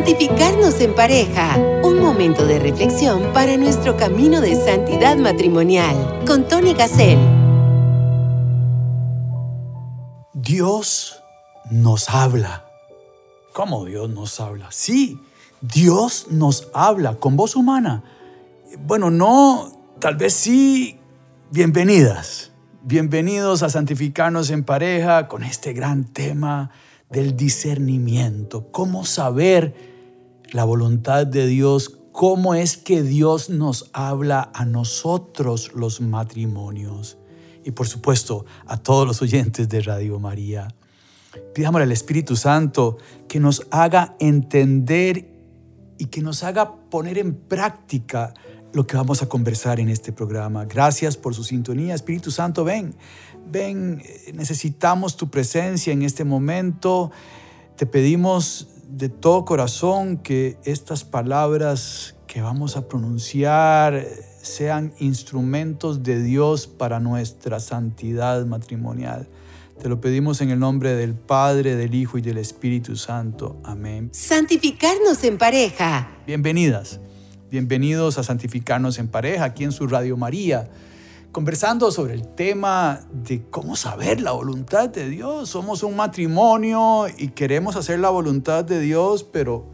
Santificarnos en pareja. Un momento de reflexión para nuestro camino de santidad matrimonial. Con Tony Gassel. Dios nos habla. ¿Cómo Dios nos habla? Sí, Dios nos habla con voz humana. Bueno, no, tal vez sí. Bienvenidas. Bienvenidos a Santificarnos en pareja con este gran tema del discernimiento. ¿Cómo saber la voluntad de Dios? ¿Cómo es que Dios nos habla a nosotros los matrimonios? Y por supuesto a todos los oyentes de Radio María. Pidámosle al Espíritu Santo que nos haga entender y que nos haga poner en práctica lo que vamos a conversar en este programa. Gracias por su sintonía. Espíritu Santo, ven, ven, eh, necesitamos tu presencia en este momento. Te pedimos de todo corazón que estas palabras que vamos a pronunciar sean instrumentos de Dios para nuestra santidad matrimonial. Te lo pedimos en el nombre del Padre, del Hijo y del Espíritu Santo. Amén. Santificarnos en pareja. Bienvenidas, bienvenidos a Santificarnos en pareja aquí en su Radio María conversando sobre el tema de cómo saber la voluntad de Dios. Somos un matrimonio y queremos hacer la voluntad de Dios, pero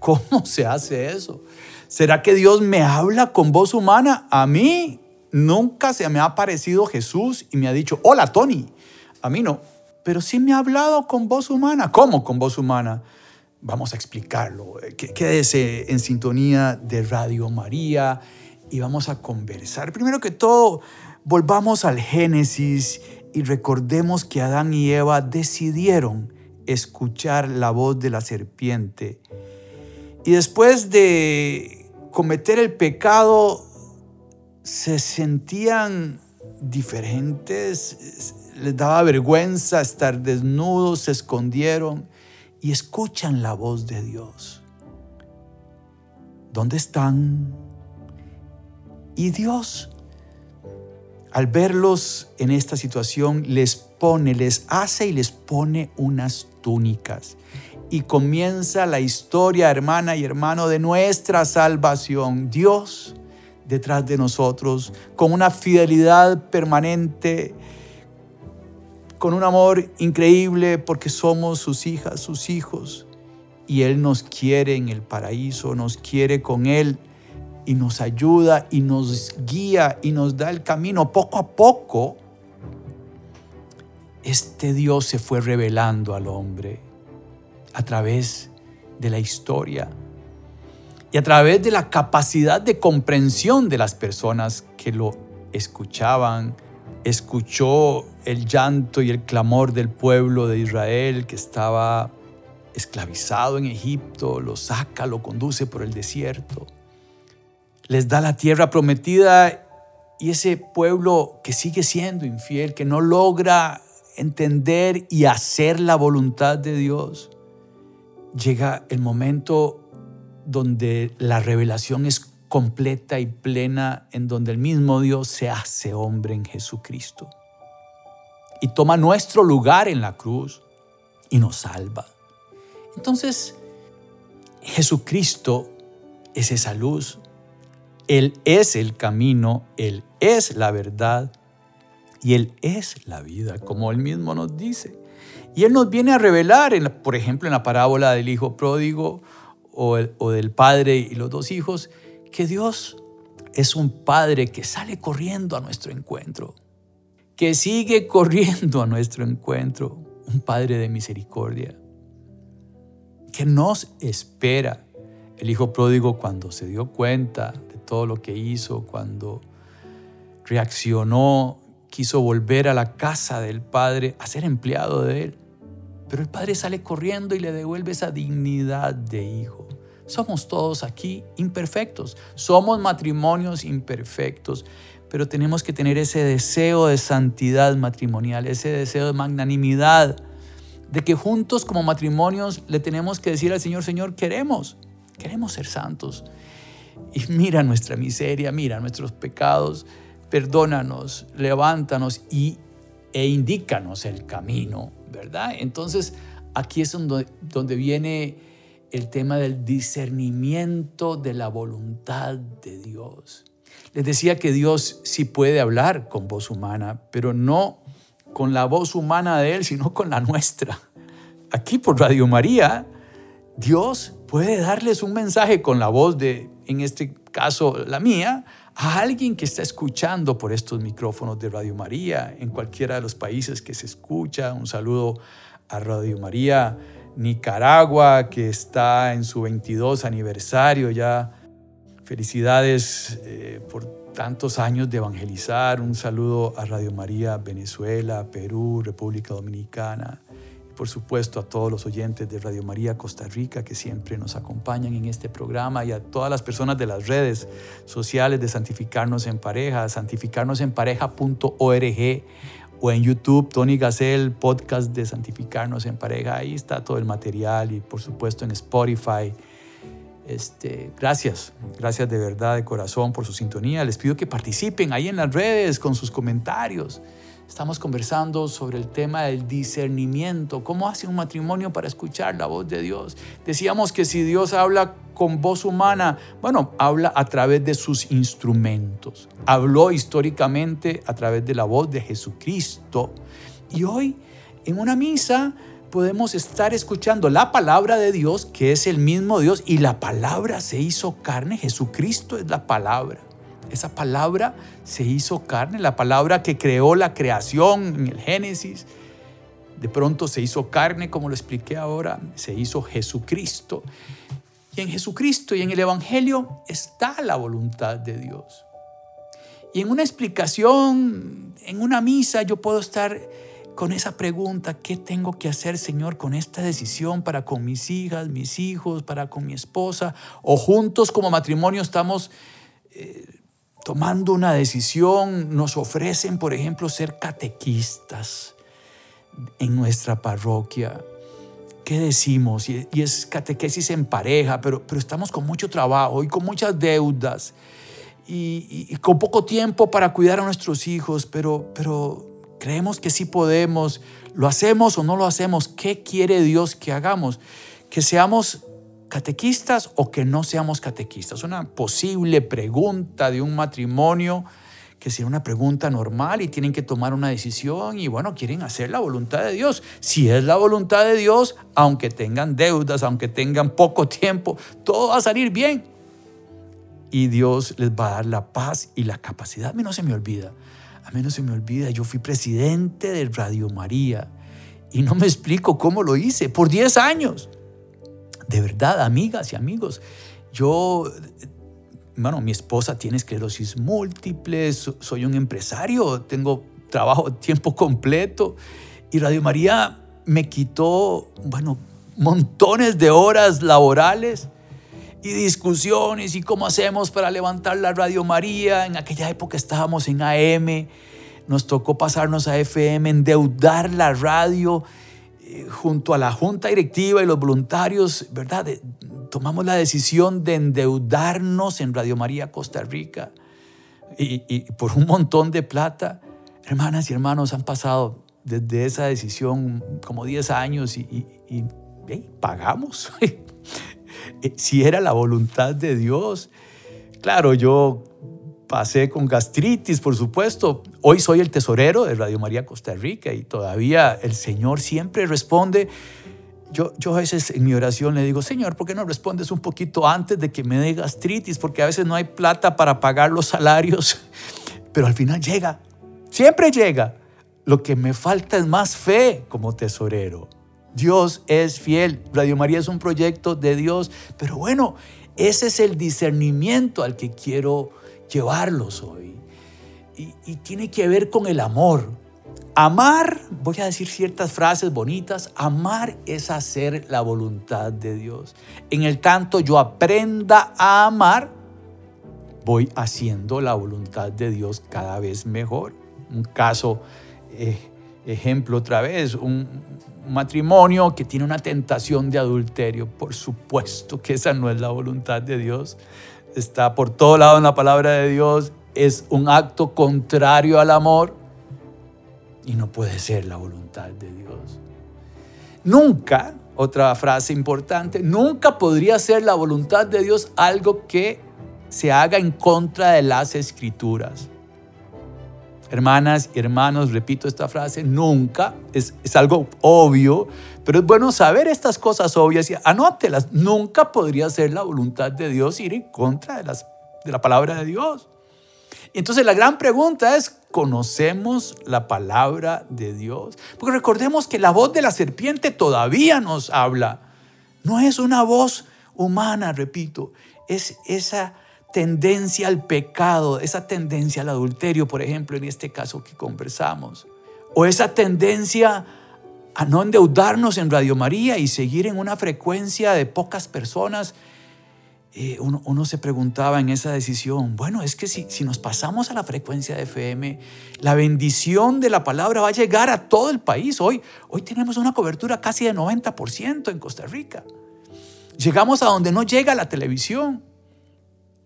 ¿cómo se hace eso? ¿Será que Dios me habla con voz humana? A mí nunca se me ha aparecido Jesús y me ha dicho, hola Tony. A mí no, pero sí me ha hablado con voz humana. ¿Cómo con voz humana? Vamos a explicarlo. Quédese en sintonía de Radio María y vamos a conversar. Primero que todo, volvamos al Génesis y recordemos que Adán y Eva decidieron escuchar la voz de la serpiente. Y después de cometer el pecado, se sentían diferentes, les daba vergüenza estar desnudos, se escondieron y escuchan la voz de Dios. ¿Dónde están? Y Dios, al verlos en esta situación, les pone, les hace y les pone unas túnicas. Y comienza la historia, hermana y hermano, de nuestra salvación. Dios detrás de nosotros, con una fidelidad permanente, con un amor increíble porque somos sus hijas, sus hijos. Y Él nos quiere en el paraíso, nos quiere con Él y nos ayuda y nos guía y nos da el camino poco a poco, este Dios se fue revelando al hombre a través de la historia y a través de la capacidad de comprensión de las personas que lo escuchaban. Escuchó el llanto y el clamor del pueblo de Israel que estaba esclavizado en Egipto, lo saca, lo conduce por el desierto les da la tierra prometida y ese pueblo que sigue siendo infiel, que no logra entender y hacer la voluntad de Dios, llega el momento donde la revelación es completa y plena, en donde el mismo Dios se hace hombre en Jesucristo y toma nuestro lugar en la cruz y nos salva. Entonces, Jesucristo es esa luz él es el camino, Él es la verdad y Él es la vida, como Él mismo nos dice. Y Él nos viene a revelar, por ejemplo, en la parábola del hijo pródigo o, o del padre y los dos hijos, que Dios es un padre que sale corriendo a nuestro encuentro, que sigue corriendo a nuestro encuentro, un padre de misericordia, que nos espera. El hijo pródigo cuando se dio cuenta todo lo que hizo, cuando reaccionó, quiso volver a la casa del padre a ser empleado de él. Pero el padre sale corriendo y le devuelve esa dignidad de hijo. Somos todos aquí imperfectos, somos matrimonios imperfectos, pero tenemos que tener ese deseo de santidad matrimonial, ese deseo de magnanimidad, de que juntos como matrimonios le tenemos que decir al Señor, Señor, queremos, queremos ser santos y mira nuestra miseria, mira nuestros pecados, perdónanos, levántanos y, e indícanos el camino, ¿verdad? Entonces aquí es donde, donde viene el tema del discernimiento de la voluntad de Dios. Les decía que Dios sí puede hablar con voz humana, pero no con la voz humana de Él, sino con la nuestra. Aquí por Radio María, Dios puede darles un mensaje con la voz de, en este caso, la mía, a alguien que está escuchando por estos micrófonos de Radio María en cualquiera de los países que se escucha. Un saludo a Radio María Nicaragua, que está en su 22 aniversario ya. Felicidades eh, por tantos años de evangelizar. Un saludo a Radio María Venezuela, Perú, República Dominicana por supuesto a todos los oyentes de Radio María Costa Rica que siempre nos acompañan en este programa y a todas las personas de las redes sociales de Santificarnos en Pareja, santificarnosenpareja.org o en YouTube, Tony Gacel, podcast de Santificarnos en Pareja. Ahí está todo el material y por supuesto en Spotify. Este, gracias, gracias de verdad, de corazón por su sintonía. Les pido que participen ahí en las redes con sus comentarios. Estamos conversando sobre el tema del discernimiento, cómo hace un matrimonio para escuchar la voz de Dios. Decíamos que si Dios habla con voz humana, bueno, habla a través de sus instrumentos. Habló históricamente a través de la voz de Jesucristo. Y hoy, en una misa, podemos estar escuchando la palabra de Dios, que es el mismo Dios, y la palabra se hizo carne. Jesucristo es la palabra. Esa palabra se hizo carne, la palabra que creó la creación en el Génesis. De pronto se hizo carne, como lo expliqué ahora, se hizo Jesucristo. Y en Jesucristo y en el Evangelio está la voluntad de Dios. Y en una explicación, en una misa, yo puedo estar con esa pregunta, ¿qué tengo que hacer, Señor, con esta decisión para con mis hijas, mis hijos, para con mi esposa? O juntos como matrimonio estamos eh, tomando una decisión, nos ofrecen, por ejemplo, ser catequistas en nuestra parroquia. ¿Qué decimos? Y, es catequesis en pareja, pero, pero estamos con mucho trabajo y con muchas deudas y, con poco tiempo para cuidar a nuestros hijos, pero, pero creemos que sí podemos. ¿Lo hacemos o no lo hacemos? ¿Qué quiere Dios que hagamos? Que seamos catequistas o que no seamos catequistas. Una posible pregunta de un matrimonio que sea una pregunta normal y tienen que tomar una decisión y bueno, quieren hacer la voluntad de Dios. Si es la voluntad de Dios, aunque tengan deudas, aunque tengan poco tiempo, todo va a salir bien. Y Dios les va a dar la paz y la capacidad. A mí no se me olvida, a mí no se me olvida, yo fui presidente de Radio María y no me explico cómo lo hice por 10 años. De verdad, amigas y amigos, yo, bueno, mi esposa tiene esclerosis múltiple, soy un empresario, tengo trabajo tiempo completo. Y Radio María me quitó, bueno, montones de horas laborales y discusiones y cómo hacemos para levantar la Radio María. En aquella época estábamos en AM, nos tocó pasarnos a FM, endeudar la radio junto a la junta directiva y los voluntarios, ¿verdad? tomamos la decisión de endeudarnos en Radio María Costa Rica y, por un montón de plata. Hermanas y hermanos, han pasado desde esa decisión como 10 años y, pagamos. Eh, si era la voluntad de Dios. Claro, yo pasé con gastritis, por supuesto. Hoy soy el tesorero de Radio María Costa Rica y todavía el Señor siempre responde. Yo, yo a veces en mi oración le digo, Señor, ¿por qué no respondes un poquito antes de que me dé gastritis? Porque a veces no hay plata para pagar los salarios, pero al final llega, siempre llega. Lo que me falta es más fe como tesorero. Dios es fiel. Radio María es un proyecto de Dios, pero bueno, ese es el discernimiento al que quiero llevarlos hoy. Y, tiene que ver con el amor. Amar, voy a decir ciertas frases bonitas, amar es hacer la voluntad de Dios. En el tanto yo aprenda a amar, voy haciendo la voluntad de Dios cada vez mejor. Un caso, eh, ejemplo otra vez, un matrimonio que tiene una tentación de adulterio. Por supuesto que esa no es la voluntad de Dios está por todo lado en la palabra de Dios, es un acto contrario al amor y no puede ser la voluntad de Dios. Nunca, otra frase importante, nunca podría ser la voluntad de Dios algo que se haga en contra de las escrituras. Hermanas y hermanos, repito esta frase, nunca, es, es, algo obvio, pero es bueno saber estas cosas obvias y anótelas. Nunca podría ser la voluntad de Dios ir en contra de, las, de la palabra de Dios. Entonces la gran pregunta es, ¿conocemos la palabra de Dios? Porque recordemos que la voz de la serpiente todavía nos habla. No es una voz humana, repito, es esa tendencia al pecado, esa tendencia al adulterio, por ejemplo, en este caso que conversamos. O esa tendencia a no endeudarnos en Radio María y seguir en una frecuencia de pocas personas eh, uno, se preguntaba en esa decisión, bueno, es que si, si nos pasamos a la frecuencia de FM, la bendición de la palabra va a llegar a todo el país. Hoy, hoy tenemos una cobertura casi de 90% en Costa Rica. Llegamos a donde no llega la televisión.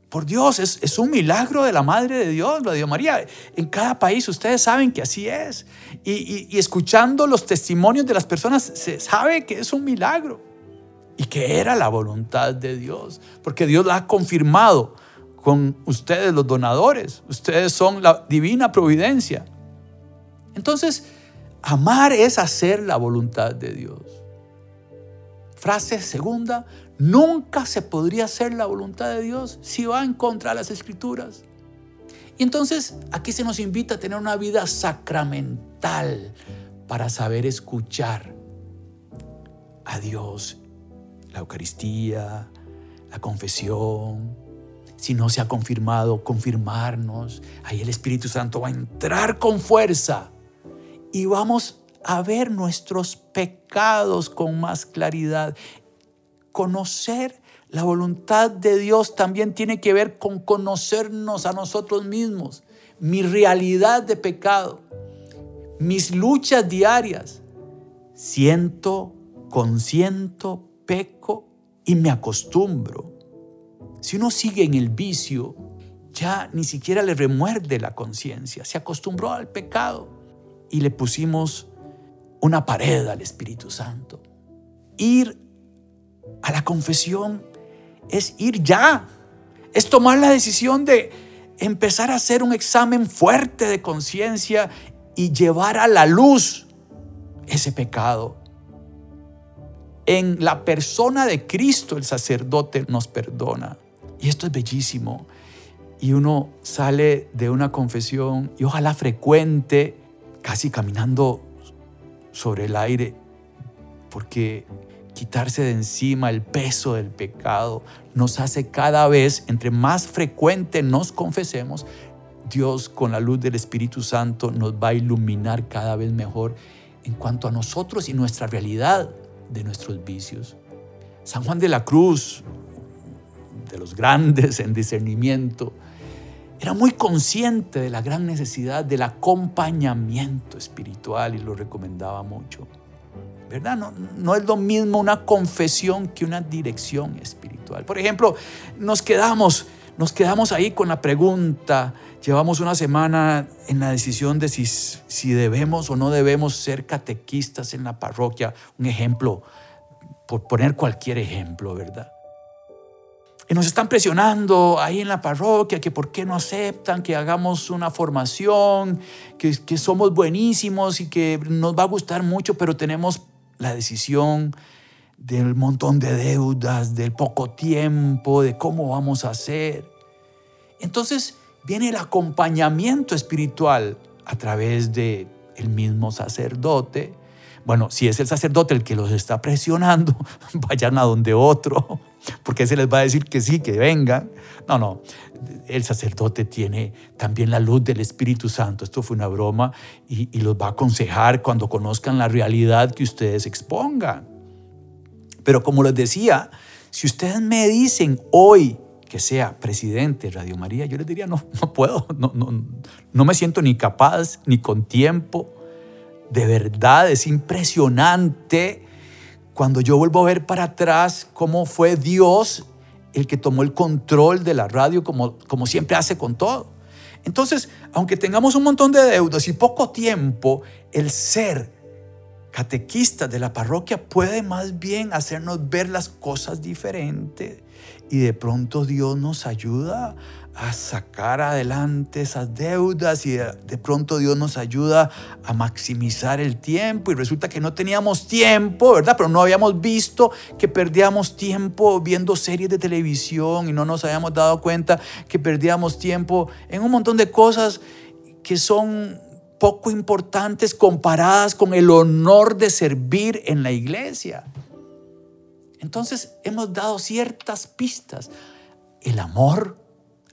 Por Dios, es, un milagro de la Madre de Dios, la Dios María. En cada país ustedes saben que así es. Y, y escuchando los testimonios de las personas, se sabe que es un milagro y que era la voluntad de Dios, porque Dios la ha confirmado con ustedes los donadores, ustedes son la divina providencia. Entonces, amar es hacer la voluntad de Dios. Frase segunda, nunca se podría hacer la voluntad de Dios si va en contra de las escrituras. Y entonces aquí se nos invita a tener una vida sacramental para saber escuchar a Dios la Eucaristía, la confesión. Si no se ha confirmado, confirmarnos. Ahí el Espíritu Santo va a entrar con fuerza y vamos a ver nuestros pecados con más claridad. Conocer la voluntad de Dios también tiene que ver con conocernos a nosotros mismos, mi realidad de pecado, mis luchas diarias. Siento, consiento, peco y me acostumbro. Si uno sigue en el vicio, ya ni siquiera le remuerde la conciencia, se acostumbró al pecado y le pusimos una pared al Espíritu Santo. Ir a la confesión es ir ya, es tomar la decisión de empezar a hacer un examen fuerte de conciencia y llevar a la luz ese pecado en la persona de Cristo el sacerdote nos perdona. Y esto es bellísimo. Y uno sale de una confesión y ojalá frecuente, casi caminando sobre el aire, porque quitarse de encima el peso del pecado nos hace cada vez, entre más frecuente nos confesemos, Dios con la luz del Espíritu Santo nos va a iluminar cada vez mejor en cuanto a nosotros y nuestra realidad de nuestros vicios. San Juan de la Cruz, de los grandes en discernimiento, era muy consciente de la gran necesidad del acompañamiento espiritual y lo recomendaba mucho. ¿Verdad? No, no, es lo mismo una confesión que una dirección espiritual. Por ejemplo, nos quedamos, nos quedamos ahí con la pregunta, llevamos una semana en la decisión de si, si debemos o no debemos ser catequistas en la parroquia. Un ejemplo, por poner cualquier ejemplo, ¿verdad? Y nos están presionando ahí en la parroquia que por qué no aceptan que hagamos una formación, que, que somos buenísimos y que nos va a gustar mucho, pero tenemos la decisión del montón de deudas, del poco tiempo, de cómo vamos a hacer. Entonces, viene el acompañamiento espiritual a través de el mismo sacerdote. Bueno, si es el sacerdote el que los está presionando, vayan a donde otro, porque se les va a decir que sí, que vengan. No, no, el sacerdote tiene también la luz del Espíritu Santo. Esto fue una broma y, y los va a aconsejar cuando conozcan la realidad que ustedes expongan. Pero como les decía, si ustedes me dicen hoy, que sea presidente de Radio María, yo les diría, no, no puedo, no, no, no me siento ni capaz, ni con tiempo. De verdad, es impresionante cuando yo vuelvo a ver para atrás cómo fue Dios el que tomó el control de la radio como, como siempre hace con todo. Entonces, aunque tengamos un montón de deudas y poco tiempo, el ser catequistas de la parroquia puede más bien hacernos ver las cosas diferentes y de pronto Dios nos ayuda a sacar adelante esas deudas y de pronto Dios nos ayuda a maximizar el tiempo y resulta que no teníamos tiempo, ¿verdad? Pero no habíamos visto que perdíamos tiempo viendo series de televisión y no nos habíamos dado cuenta que perdíamos tiempo en un montón de cosas que son poco importantes comparadas con el honor de servir en la iglesia. Entonces hemos dado ciertas pistas. El amor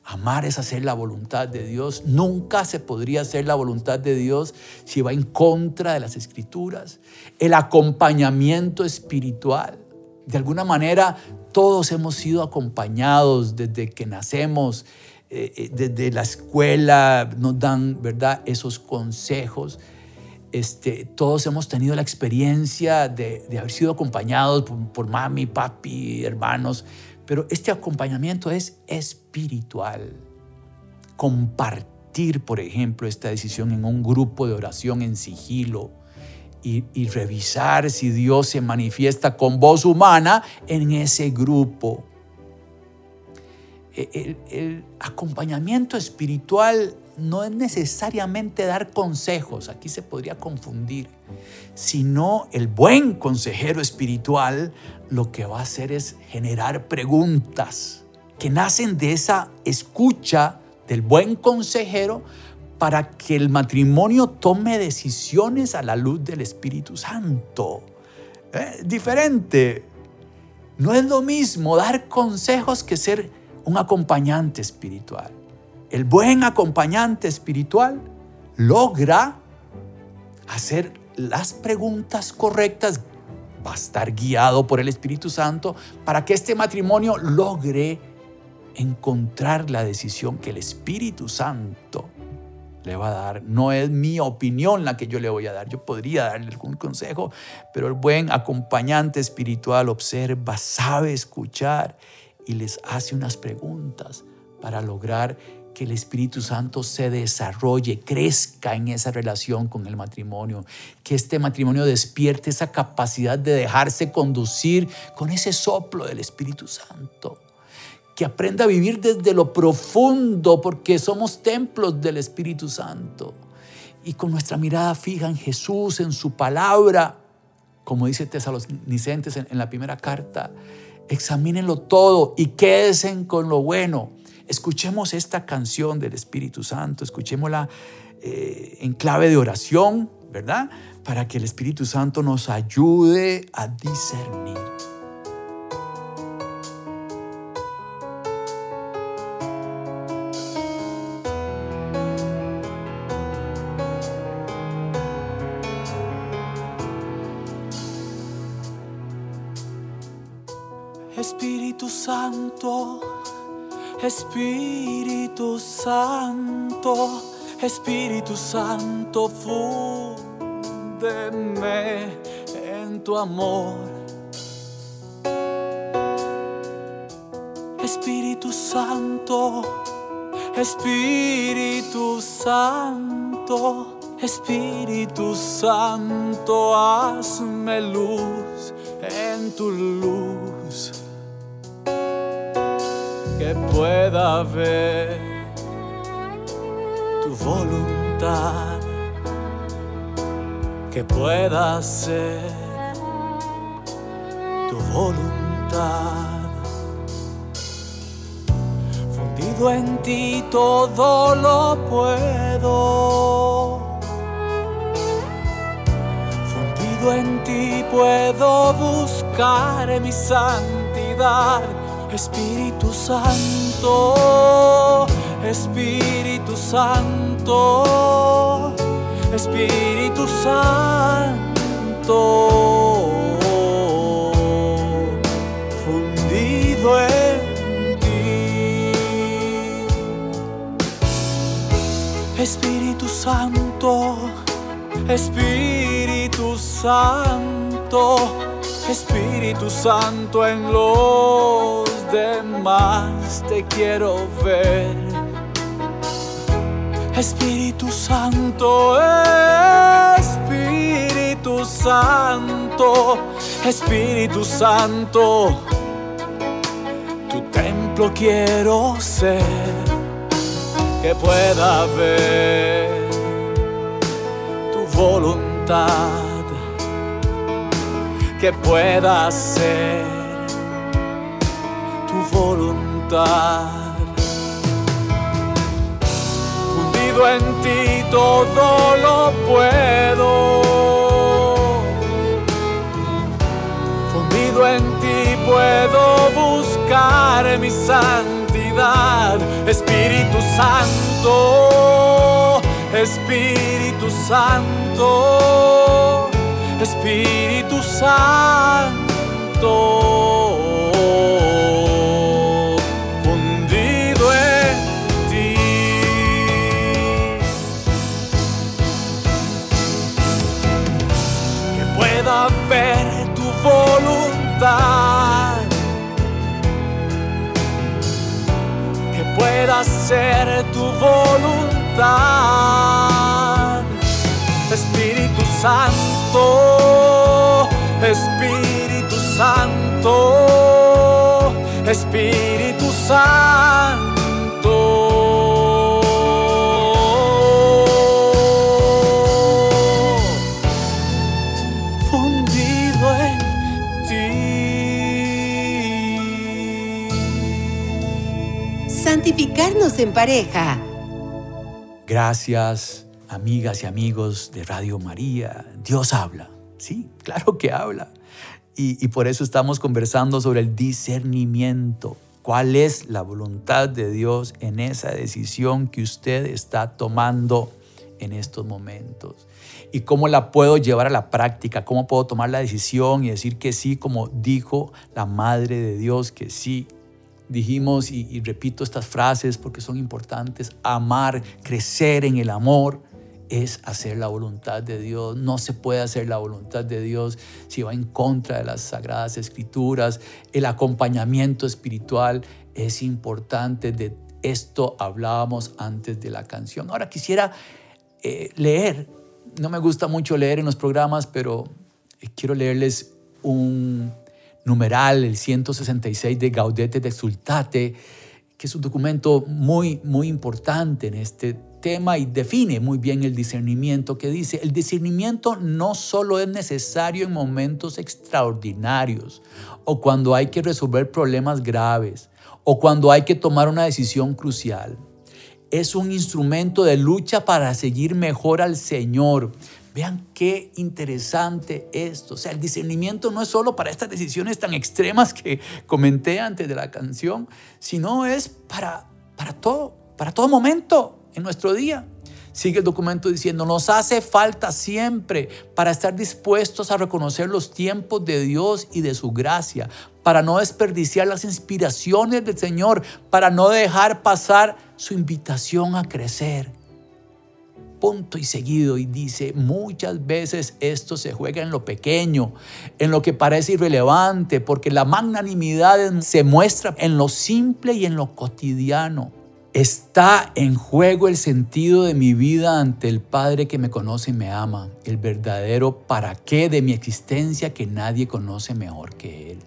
Amar es hacer la voluntad de Dios. Nunca se podría hacer la voluntad de Dios si va en contra de las escrituras. El acompañamiento espiritual. De alguna manera, todos hemos sido acompañados desde que nacemos, eh, eh, desde la escuela, nos dan, ¿verdad?, esos consejos. Este, todos hemos tenido la experiencia de, haber sido acompañados por, por mami, papi, hermanos, pero este acompañamiento es espiritual. Compartir, por ejemplo, esta decisión en un grupo de oración en sigilo y, revisar si Dios se manifiesta con voz humana en ese grupo. E, el, acompañamiento espiritual no es necesariamente dar consejos, aquí se podría confundir, sino el buen consejero espiritual lo que va a hacer es generar preguntas que nacen de esa escucha del buen consejero para que el matrimonio tome decisiones a la luz del Espíritu Santo. ¿Eh? Diferente. No es lo mismo dar consejos que ser un acompañante espiritual. El buen acompañante espiritual logra hacer las preguntas correctas va a estar guiado por el Espíritu Santo para que este matrimonio logre encontrar la decisión que el Espíritu Santo le va a dar. No es mi opinión la que yo le voy a dar. Yo podría darle algún consejo, pero el buen acompañante espiritual observa, sabe escuchar y les hace unas preguntas para lograr que el Espíritu Santo se desarrolle, crezca en esa relación con el matrimonio, que este matrimonio despierte esa capacidad de dejarse conducir con ese soplo del Espíritu Santo, que aprenda a vivir desde lo profundo, porque somos templos del Espíritu Santo, y con nuestra mirada fija en Jesús, en su palabra, como dice Tesalonicenses en la primera carta, examínenlo todo y quédense con lo bueno Escuchemos esta canción del Espíritu Santo, escuchémosla eh, en clave de oración, ¿verdad? Para que el Espíritu Santo nos ayude a discernir. Espíritu Santo, fúndeme en tu amor. Espíritu Santo, Espíritu Santo, Espíritu Santo, hazme luz en tu luz que pueda ver voluntad, que pueda ser tu voluntad. Fundido en ti todo lo puedo. Fundido en ti puedo buscar mi santidad Espíritu Santo, Espíritu Santo, Espíritu Santo, fundido en ti. Espíritu Santo, Espíritu Santo. Espíritu Santo en los demás te quiero ver. Espíritu Santo, Espíritu Santo, Espíritu Santo, tu templo quiero ser, que pueda ver tu voluntad, que pueda ser tu voluntad. En ti todo lo puedo. Fundido en ti puedo buscar mi santidad. Espíritu Santo, Espíritu Santo, Espíritu Santo. Que pueda ser tu voluntad. Espíritu Santo, Espíritu Santo, Espíritu Santo. En pareja. Gracias, amigas y amigos de Radio María. Dios habla. Sí, claro que habla. Y, y por eso estamos conversando sobre el discernimiento. ¿Cuál es la voluntad de Dios en esa decisión que usted está tomando en estos momentos? y cómo la puedo llevar a la práctica, cómo puedo tomar la decisión y decir que sí, como dijo la Madre de Dios, que sí dijimos, y, repito estas frases porque son importantes, amar, crecer en el amor es hacer la voluntad de Dios. No se puede hacer la voluntad de Dios si va en contra de las sagradas escrituras. El acompañamiento espiritual es importante. De esto hablábamos antes de la canción. Ahora quisiera eh, leer. No me gusta mucho leer en los programas, pero quiero leerles un numeral, el 166 de Gaudete de Exultate, que es un documento muy, muy importante en este tema y define muy bien el discernimiento, que dice, el discernimiento no solo es necesario en momentos extraordinarios o cuando hay que resolver problemas graves o cuando hay que tomar una decisión crucial. Es un instrumento de lucha para seguir mejor al Señor, Vean qué interesante esto. O sea, el discernimiento no es solo para estas decisiones tan extremas que comenté antes de la canción, sino es para, para todo, para todo momento en nuestro día. Sigue el documento diciendo, nos hace falta siempre para estar dispuestos a reconocer los tiempos de Dios y de su gracia, para no desperdiciar las inspiraciones del Señor, para no dejar pasar su invitación a crecer punto y seguido y dice, muchas veces esto se juega en lo pequeño, en lo que parece irrelevante, porque la magnanimidad se muestra en lo simple y en lo cotidiano. Está en juego el sentido de mi vida ante el Padre que me conoce y me ama, el verdadero para qué de mi existencia que nadie conoce mejor que Él.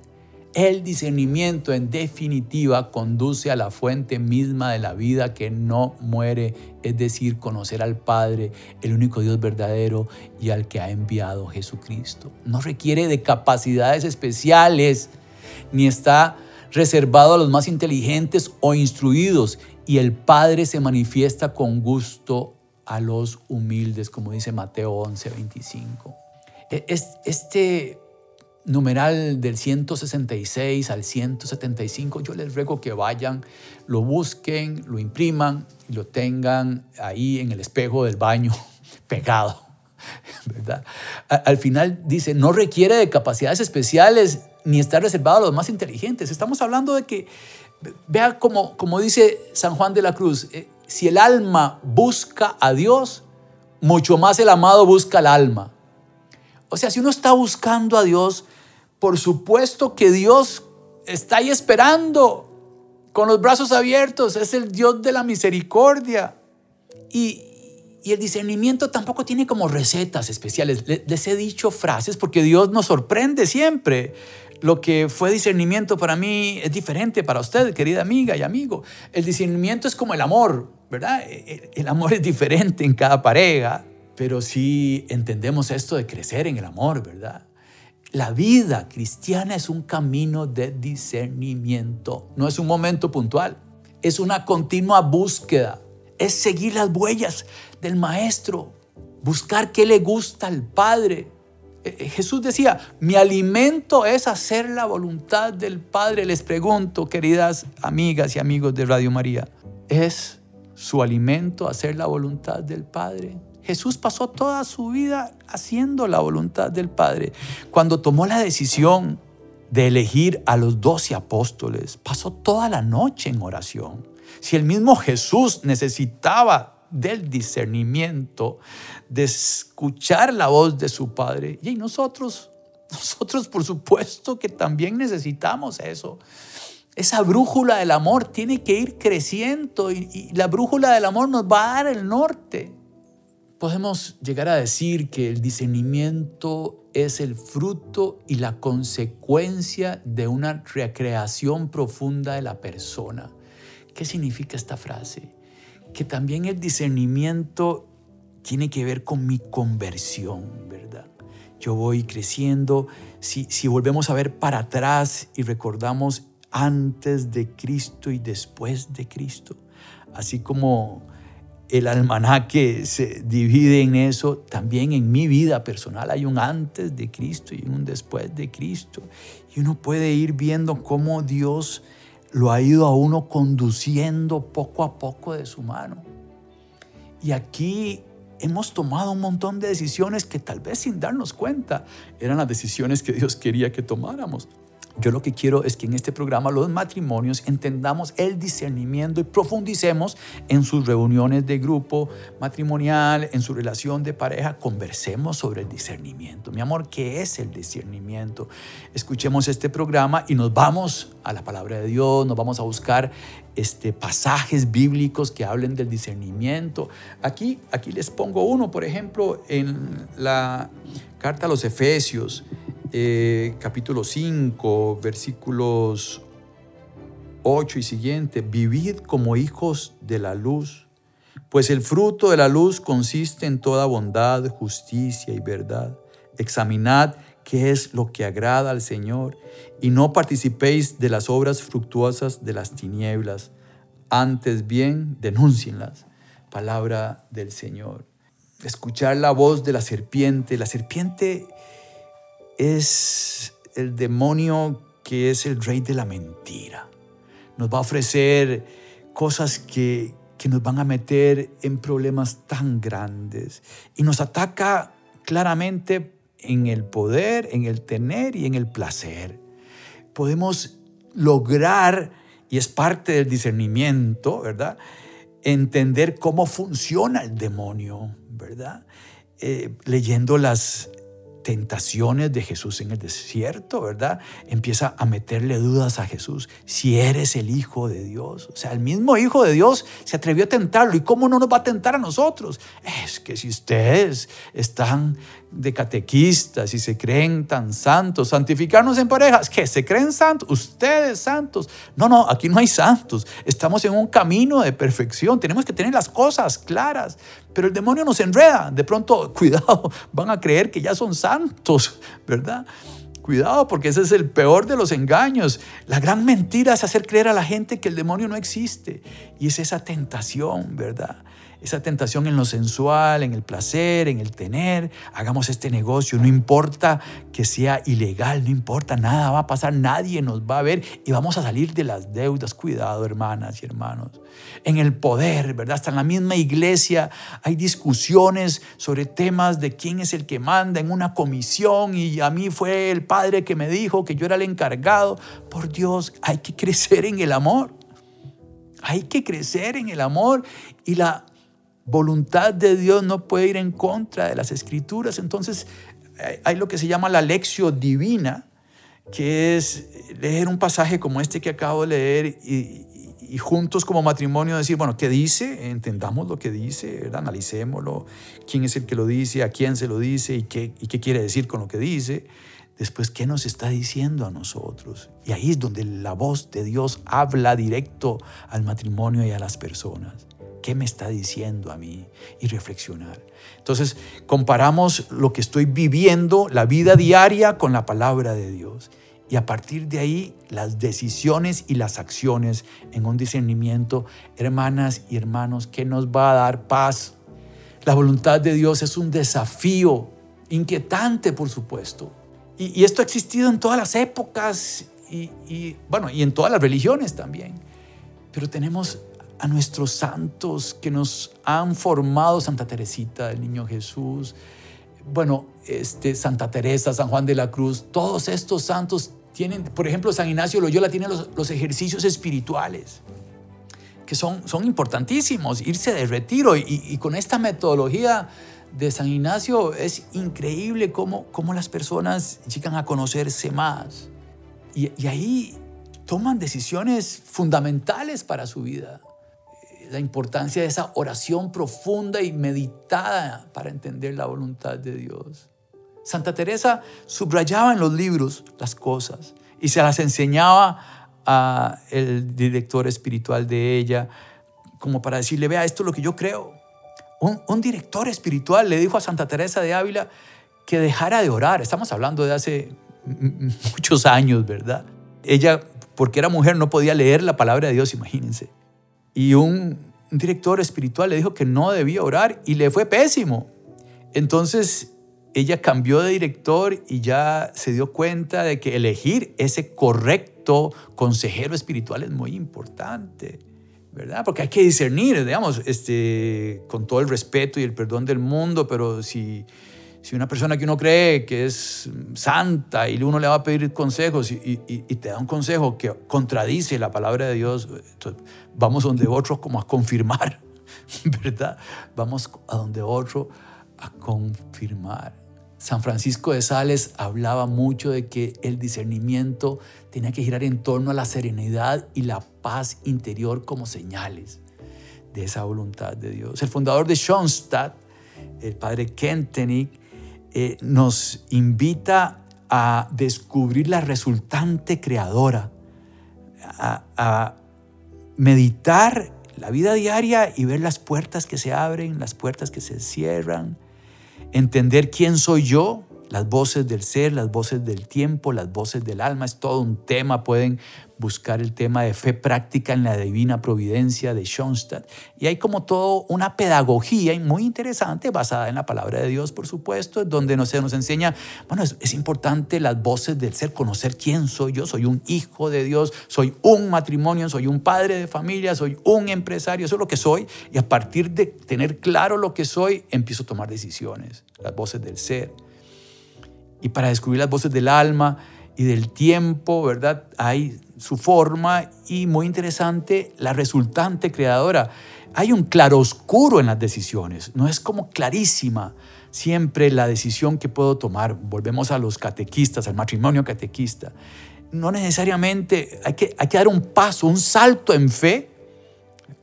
El discernimiento en definitiva conduce a la fuente misma de la vida que no muere, es decir, conocer al Padre, el único Dios verdadero y al que ha enviado Jesucristo. No requiere de capacidades especiales, ni está reservado a los más inteligentes o instruidos, y el Padre se manifiesta con gusto a los humildes, como dice Mateo 11, 25. E-, este numeral del 166 al 175, yo les ruego que vayan, lo busquen, lo impriman y lo tengan ahí en el espejo del baño pegado. ¿verdad? Al final dice, no requiere de capacidades especiales ni está reservado a los más inteligentes. Estamos hablando de que, vea como, como dice San Juan de la Cruz, eh, si el alma busca a Dios, mucho más el amado busca al alma. O sea, si uno está buscando a Dios, por supuesto que Dios está ahí esperando con los brazos abiertos. Es el Dios de la misericordia. Y, el discernimiento tampoco tiene como recetas especiales. Les he dicho frases porque Dios nos sorprende siempre. Lo que fue discernimiento para mí es diferente para usted, querida amiga y amigo. El discernimiento es como el amor, ¿verdad? El amor es diferente en cada pareja, pero sí entendemos esto de crecer en el amor, ¿verdad? La vida cristiana es un camino de discernimiento, no es un momento puntual, es una continua búsqueda, es seguir las huellas del Maestro, buscar qué le gusta al Padre. Eh, eh, Jesús decía, mi alimento es hacer la voluntad del Padre. Les pregunto, queridas amigas y amigos de Radio María, ¿es su alimento hacer la voluntad del Padre? Jesús pasó toda su vida haciendo la voluntad del Padre. Cuando tomó la decisión de elegir a los doce apóstoles, pasó toda la noche en oración. Si el mismo Jesús necesitaba del discernimiento, de escuchar la voz de su Padre, y nosotros, nosotros por supuesto que también necesitamos eso. Esa brújula del amor tiene que ir creciendo y, y la brújula del amor nos va a dar el norte podemos llegar a decir que el discernimiento es el fruto y la consecuencia de una recreación profunda de la persona. ¿Qué significa esta frase? Que también el discernimiento tiene que ver con mi conversión, ¿verdad? Yo voy creciendo, si, si volvemos a ver para atrás y recordamos antes de Cristo y después de Cristo, así como el almanaque se divide en eso, también en mi vida personal hay un antes de Cristo y un después de Cristo. Y uno puede ir viendo cómo Dios lo ha ido a uno conduciendo poco a poco de su mano. Y aquí hemos tomado un montón de decisiones que tal vez sin darnos cuenta eran las decisiones que Dios quería que tomáramos. Yo lo que quiero es que en este programa los matrimonios entendamos el discernimiento y profundicemos en sus reuniones de grupo matrimonial, en su relación de pareja, conversemos sobre el discernimiento. Mi amor, ¿qué es el discernimiento? Escuchemos este programa y nos vamos a la palabra de Dios, nos vamos a buscar este, pasajes bíblicos que hablen del discernimiento. Aquí, aquí les pongo uno, por ejemplo, en la carta a los Efesios. Eh, capítulo 5, versículos 8 y siguiente, vivid como hijos de la luz, pues el fruto de la luz consiste en toda bondad, justicia y verdad. Examinad qué es lo que agrada al Señor y no participéis de las obras fructuosas de las tinieblas, antes bien denúncienlas. Palabra del Señor. Escuchar la voz de la serpiente. La serpiente es el demonio que es el rey de la mentira. Nos va a ofrecer cosas que, que nos van a meter en problemas tan grandes y nos ataca claramente en el poder, en el tener y en el placer. Podemos lograr, y es parte del discernimiento, ¿verdad? Entender cómo funciona el demonio, ¿verdad? Eh, leyendo las, tentaciones de Jesús en el desierto, ¿verdad? Empieza a meterle dudas a Jesús, si eres el Hijo de Dios. O sea, el mismo Hijo de Dios se atrevió a tentarlo. ¿Y cómo no nos va a tentar a nosotros? Es que si ustedes están de catequistas y se creen tan santos, santificarnos en parejas, que se creen santos, ustedes santos. No, no, aquí no hay santos. Estamos en un camino de perfección. Tenemos que tener las cosas claras. Pero el demonio nos enreda. De pronto, cuidado, van a creer que ya son santos, ¿verdad? Cuidado, porque ese es el peor de los engaños. La gran mentira es hacer creer a la gente que el demonio no existe. Y es esa tentación, ¿verdad? Esa tentación en lo sensual, en el placer, en el tener. Hagamos este negocio, no importa que sea ilegal, no importa, nada va a pasar, nadie nos va a ver y vamos a salir de las deudas. Cuidado, hermanas y hermanos. En el poder, ¿verdad? Hasta en la misma iglesia hay discusiones sobre temas de quién es el que manda en una comisión y a mí fue el padre que me dijo que yo era el encargado. Por Dios, hay que crecer en el amor. Hay que crecer en el amor y la voluntad de Dios no puede ir en contra de las escrituras. Entonces hay lo que se llama la lección divina, que es leer un pasaje como este que acabo de leer y, juntos como matrimonio decir, bueno, ¿qué dice? Entendamos lo que dice, analicémoslo, quién es el que lo dice, a quién se lo dice y qué, y qué quiere decir con lo que dice. Después, ¿qué nos está diciendo a nosotros? Y ahí es donde la voz de Dios habla directo al matrimonio y a las personas. ¿Qué me está diciendo a mí? Y reflexionar. Entonces, comparamos lo que estoy viviendo, la vida diaria, con la palabra de Dios. Y a partir de ahí, las decisiones y las acciones en un discernimiento, hermanas y hermanos, que nos va a dar paz. La voluntad de Dios es un desafío inquietante, por supuesto. Y, esto ha existido en todas las épocas y, y, bueno, y en todas las religiones también. Pero tenemos a nuestros santos que nos han formado, Santa Teresita, el Niño Jesús, bueno, este, Santa Teresa, San Juan de la Cruz, todos estos santos tienen, por ejemplo, San Ignacio Loyola tiene los, los ejercicios espirituales, que son, son importantísimos, irse de retiro. Y, con esta metodología de San Ignacio es increíble cómo, cómo las personas llegan a conocerse más. Y, y ahí toman decisiones fundamentales para su vida la importancia de esa oración profunda y meditada para entender la voluntad de Dios. Santa Teresa subrayaba en los libros las cosas y se las enseñaba a el director espiritual de ella como para decirle, vea, esto es lo que yo creo. Un, un director espiritual le dijo a Santa Teresa de Ávila que dejara de orar. Estamos hablando de hace muchos años, ¿verdad? Ella, porque era mujer, no podía leer la palabra de Dios, imagínense. Y un, director espiritual le dijo que no debía orar y le fue pésimo. Entonces ella cambió de director y ya se dio cuenta de que elegir ese correcto consejero espiritual es muy importante, ¿verdad? Porque hay que discernir, digamos, este, con todo el respeto y el perdón del mundo, pero si, si una persona que uno cree que es santa y uno le va a pedir consejos y, y te da un consejo que contradice la palabra de Dios, vamos donde otro como a confirmar, ¿verdad? Vamos a donde otro a confirmar. San Francisco de Sales hablaba mucho de que el discernimiento tenía que girar en torno a la serenidad y la paz interior como señales de esa voluntad de Dios. El fundador de Schoenstatt, el padre Kentenich, eh, nos invita a descubrir la resultante creadora, a, a meditar la vida diaria y ver las puertas que se abren, las puertas que se cierran, entender quién soy yo, las voces del ser, las voces del tiempo, las voces del alma, es todo un tema. Pueden buscar el tema de fe práctica en la divina providencia de Schoenstatt. Y hay como todo una pedagogía muy interesante basada en la palabra de Dios, por supuesto, donde nos, nos enseña, bueno, es, es importante las voces del ser, conocer quién soy yo, soy un hijo de Dios, soy un matrimonio, soy un padre de familia, soy un empresario, eso es lo que soy. Y a partir de tener claro lo que soy, empiezo a tomar decisiones, las voces del ser y para descubrir las voces del alma y del tiempo, ¿verdad? Hay su forma y muy interesante la resultante creadora. Hay un claroscuro en las decisiones, no es como clarísima siempre la decisión que puedo tomar. Volvemos a los catequistas, al matrimonio catequista. No necesariamente hay que, hay que dar un paso, un salto en fe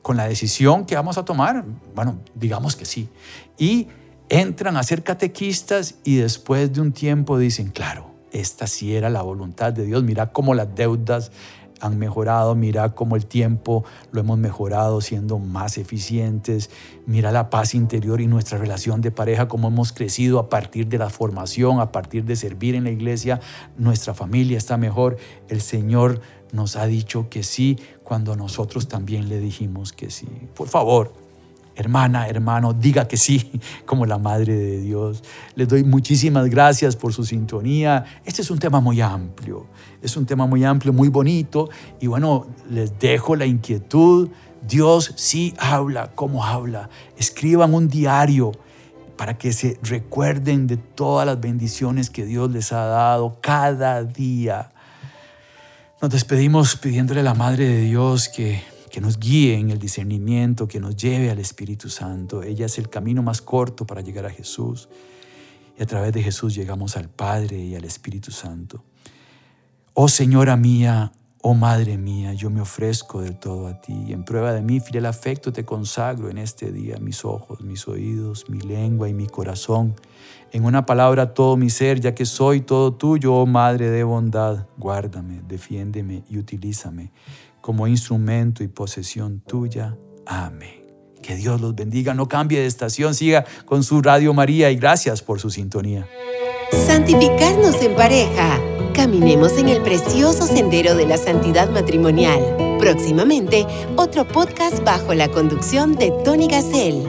con la decisión que vamos a tomar. Bueno, digamos que sí. Y entran a ser catequistas y después de un tiempo dicen, claro, esta sí era la voluntad de Dios, mira cómo las deudas han mejorado, mira cómo el tiempo lo hemos mejorado siendo más eficientes, mira la paz interior y nuestra relación de pareja, cómo hemos crecido a partir de la formación, a partir de servir en la iglesia, nuestra familia está mejor, el Señor nos ha dicho que sí cuando nosotros también le dijimos que sí. Por favor, hermana, hermano, diga que sí, como la Madre de Dios. Les doy muchísimas gracias por su sintonía. Este es un tema muy amplio, es un tema muy amplio, muy bonito. Y bueno, les dejo la inquietud. Dios sí habla, ¿cómo habla? Escriban un diario para que se recuerden de todas las bendiciones que Dios les ha dado cada día. Nos despedimos pidiéndole a la Madre de Dios que que nos guíe en el discernimiento, que nos lleve al Espíritu Santo. Ella es el camino más corto para llegar a Jesús. Y a través de Jesús llegamos al Padre y al Espíritu Santo. Oh Señora mía, Oh Madre mía, yo me ofrezco del todo a ti y en prueba de mi fiel afecto te consagro en este día mis ojos, mis oídos, mi lengua y mi corazón. En una palabra todo mi ser, ya que soy todo tuyo, oh Madre de bondad, guárdame, defiéndeme y utilízame como instrumento y posesión tuya. Amén. Que Dios los bendiga, no cambie de estación, siga con su Radio María y gracias por su sintonía. Santificarnos en pareja. Caminemos en el precioso sendero de la santidad matrimonial. Próximamente, otro podcast bajo la conducción de Tony Gassel.